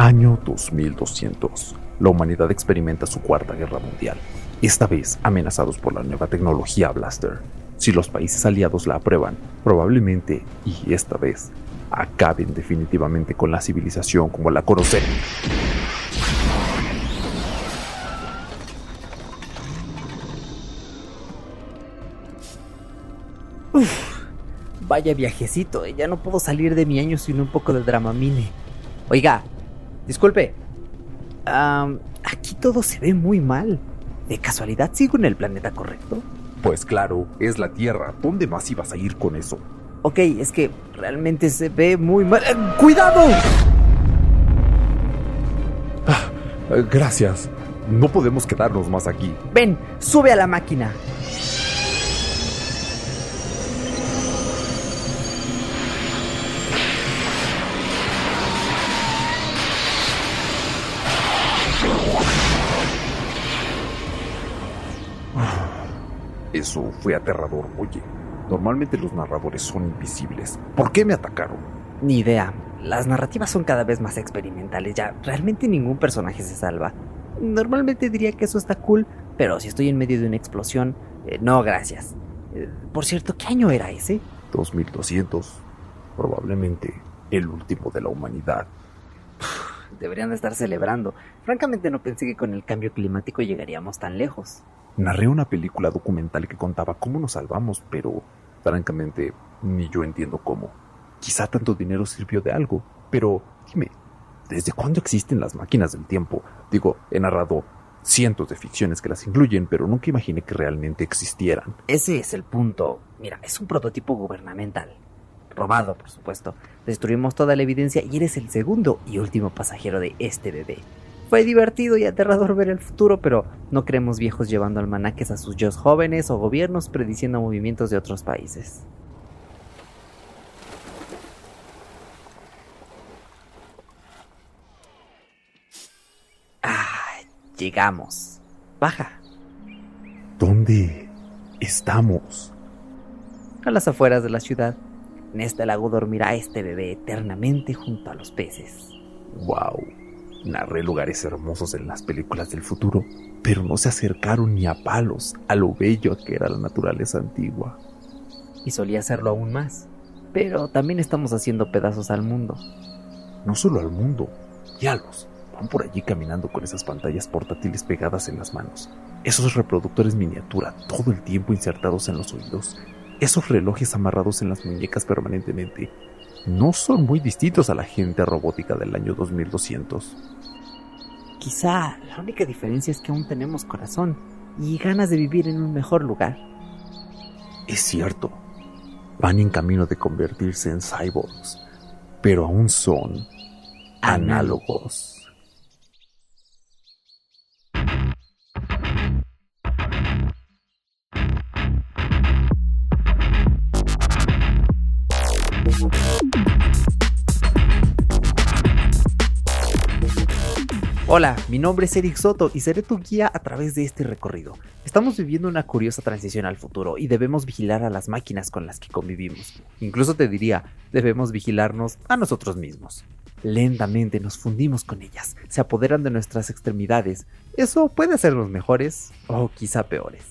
Año 2200. La humanidad experimenta su cuarta guerra mundial, esta vez amenazados por la nueva tecnología Blaster. Si los países aliados la aprueban, probablemente, y esta vez, acaben definitivamente con la civilización como la conocen. Uf, vaya viajecito, ya no puedo salir de mi año sin un poco de dramamine. Oiga, disculpe. aquí todo se ve muy mal. ¿De casualidad sigo en el planeta correcto? Pues claro, es la Tierra. ¿Dónde más ibas a ir con eso? Ok, es que realmente se ve muy mal. ¡Eh, ¡Cuidado! Ah, gracias. No podemos quedarnos más aquí. Ven, sube a la máquina. Eso fue aterrador, oye. Normalmente los narradores son invisibles. ¿Por qué me atacaron? Ni idea. Las narrativas son cada vez más experimentales. Ya, realmente ningún personaje se salva. Normalmente diría que eso está cool, pero si estoy en medio de una explosión, eh, no, gracias. Eh, por cierto, ¿qué año era ese? 2200. Probablemente el último de la humanidad. Deberían de estar celebrando. Francamente no pensé que con el cambio climático llegaríamos tan lejos. Narré una película documental que contaba cómo nos salvamos, pero francamente ni yo entiendo cómo. Quizá tanto dinero sirvió de algo, pero dime, ¿desde cuándo existen las máquinas del tiempo? Digo, he narrado cientos de ficciones que las incluyen, pero nunca imaginé que realmente existieran. Ese es el punto. Mira, es un prototipo gubernamental. Robado, por supuesto. Destruimos toda la evidencia y eres el segundo y último pasajero de este bebé. Fue divertido y aterrador ver el futuro, pero no creemos viejos llevando almanaques a sus yo jóvenes o gobiernos prediciendo movimientos de otros países. Ah, llegamos. Baja. ¿Dónde estamos? A las afueras de la ciudad. En este lago dormirá este bebé eternamente junto a los peces. Wow. Narré lugares hermosos en las películas del futuro, pero no se acercaron ni a palos a lo bello que era la naturaleza antigua. Y solía hacerlo aún más. Pero también estamos haciendo pedazos al mundo. No solo al mundo, los Van por allí caminando con esas pantallas portátiles pegadas en las manos. Esos reproductores miniatura todo el tiempo insertados en los oídos. Esos relojes amarrados en las muñecas permanentemente no son muy distintos a la gente robótica del año 2200. Quizá la única diferencia es que aún tenemos corazón y ganas de vivir en un mejor lugar. Es cierto, van en camino de convertirse en cyborgs, pero aún son análogos. Hola, mi nombre es Eric Soto y seré tu guía a través de este recorrido. Estamos viviendo una curiosa transición al futuro y debemos vigilar a las máquinas con las que convivimos. Incluso te diría, debemos vigilarnos a nosotros mismos. Lentamente nos fundimos con ellas, se apoderan de nuestras extremidades. Eso puede hacernos mejores o quizá peores.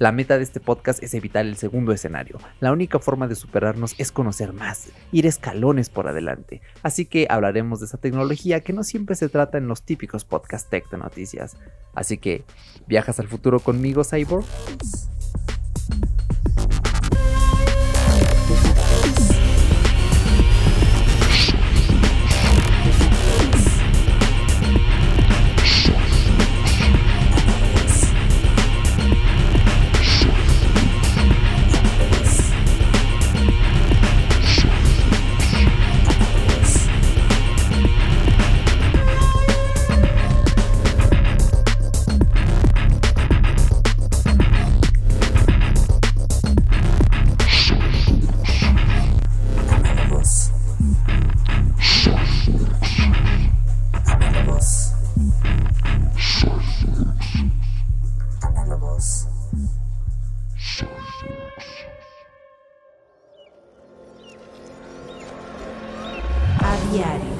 La meta de este podcast es evitar el segundo escenario. La única forma de superarnos es conocer más, ir escalones por adelante. Así que hablaremos de esa tecnología que no siempre se trata en los típicos podcast tech de noticias. Así que, ¿viajas al futuro conmigo, Cyborg? Diario.